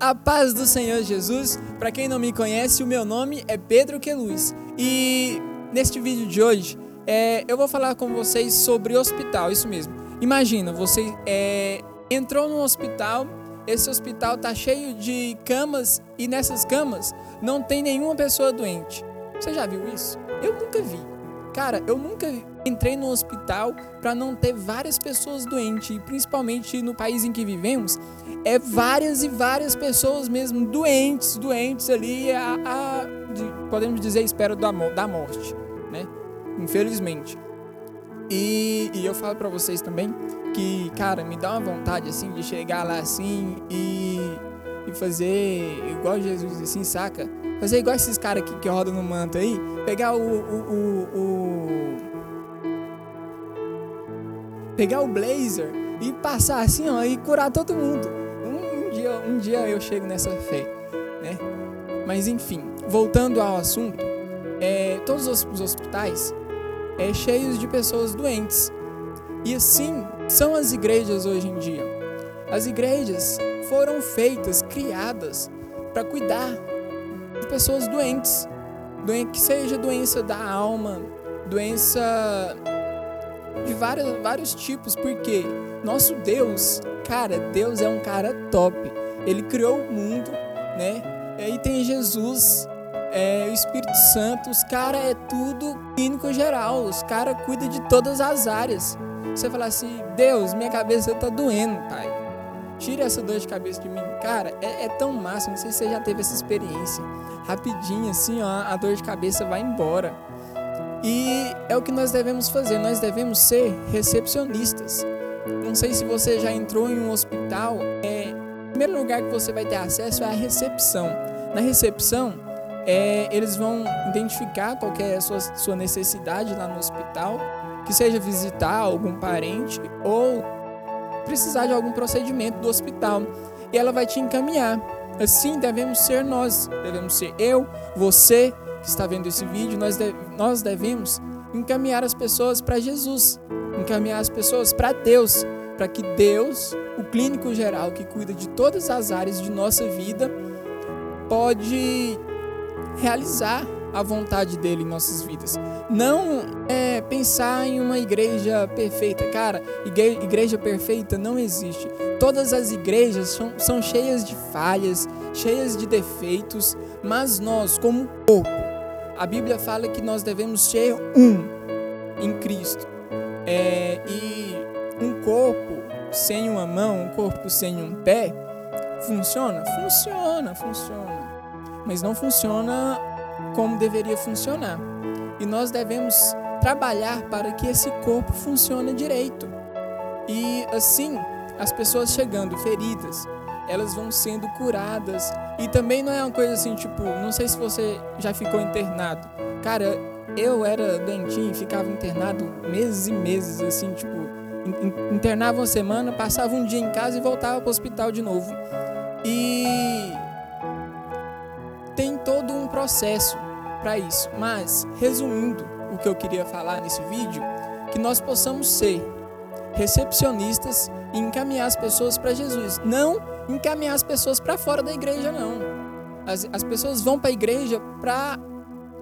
A paz do Senhor Jesus. Para quem não me conhece, o meu nome é Pedro Queluz. E neste vídeo de hoje, é, eu vou falar com vocês sobre hospital, isso mesmo. Imagina, você é, entrou num hospital, esse hospital tá cheio de camas e nessas camas não tem nenhuma pessoa doente. Você já viu isso? Eu nunca vi. Cara, eu nunca entrei no hospital para não ter várias pessoas doentes, e principalmente no país em que vivemos, é várias e várias pessoas mesmo doentes, doentes ali, a, a de, podemos dizer, espera da, da morte, né? Infelizmente. E, e eu falo para vocês também que, cara, me dá uma vontade assim de chegar lá assim e, e fazer igual Jesus, assim, saca? Fazer igual esses caras que, que rodam no manto aí, pegar o, o, o, o pegar o blazer e passar assim, ó, e curar todo mundo. Um, um, dia, um dia eu chego nessa fé, né? Mas enfim, voltando ao assunto, é, todos os hospitais é cheios de pessoas doentes. E assim são as igrejas hoje em dia. As igrejas foram feitas, criadas para cuidar de pessoas doentes, que seja doença da alma, doença de vários, vários tipos, porque nosso Deus, cara, Deus é um cara top. Ele criou o mundo, né? E aí tem Jesus, é, o Espírito Santo, os caras é tudo clínico geral, os caras cuidam de todas as áreas. Você fala assim, Deus, minha cabeça tá doendo, pai. Tira essa dor de cabeça de mim. Cara, é, é tão massa, não sei se você já teve essa experiência. Rapidinho, assim, ó, a dor de cabeça vai embora. E é o que nós devemos fazer, nós devemos ser recepcionistas. Não sei se você já entrou em um hospital, é, o primeiro lugar que você vai ter acesso é a recepção. Na recepção, é, eles vão identificar qual é a sua, sua necessidade lá no hospital, que seja visitar algum parente ou precisar de algum procedimento do hospital. E ela vai te encaminhar. Assim devemos ser nós, devemos ser eu, você, que está vendo esse vídeo, nós, de, nós devemos encaminhar as pessoas para Jesus, encaminhar as pessoas para Deus, para que Deus, o clínico geral que cuida de todas as áreas de nossa vida, pode realizar a vontade dele em nossas vidas. Não é pensar em uma igreja perfeita. Cara, igreja perfeita não existe. Todas as igrejas são, são cheias de falhas, cheias de defeitos, mas nós, como corpo, a Bíblia fala que nós devemos ser um em Cristo. É, e um corpo sem uma mão, um corpo sem um pé, funciona? Funciona, funciona. Mas não funciona como deveria funcionar. E nós devemos trabalhar para que esse corpo funcione direito. E assim, as pessoas chegando feridas, elas vão sendo curadas. E também não é uma coisa assim, tipo, não sei se você já ficou internado. Cara, eu era doentinho, ficava internado meses e meses, assim, tipo, internava uma semana, passava um dia em casa e voltava para o hospital de novo. E tem todo um processo para isso. Mas, resumindo o que eu queria falar nesse vídeo, que nós possamos ser recepcionistas e encaminhar as pessoas para Jesus. Não encaminhar as pessoas para fora da igreja, não. As, as pessoas vão para a igreja para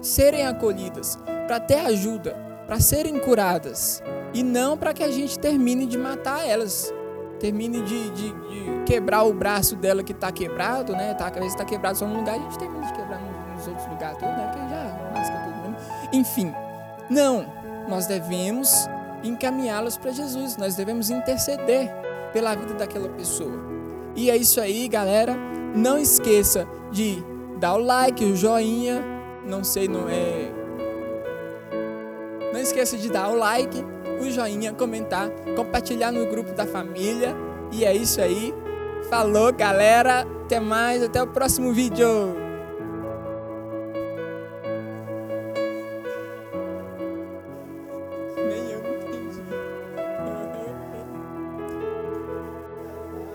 serem acolhidas, para ter ajuda, para serem curadas. E não para que a gente termine de matar elas. Termine de, de, de quebrar o braço dela que está quebrado, né? Tá, a cabeça está quebrada só num lugar, a gente termina de quebrar nos outros lugares, tudo, né? Que já lasca tudo mesmo. Enfim, não. Nós devemos encaminhá-los para Jesus. Nós devemos interceder pela vida daquela pessoa. E é isso aí, galera. Não esqueça de dar o like, o joinha. Não sei, não é. Não esqueça de dar o like, o joinha, comentar, compartilhar no grupo da família. E é isso aí. Falou, galera. Até mais. Até o próximo vídeo.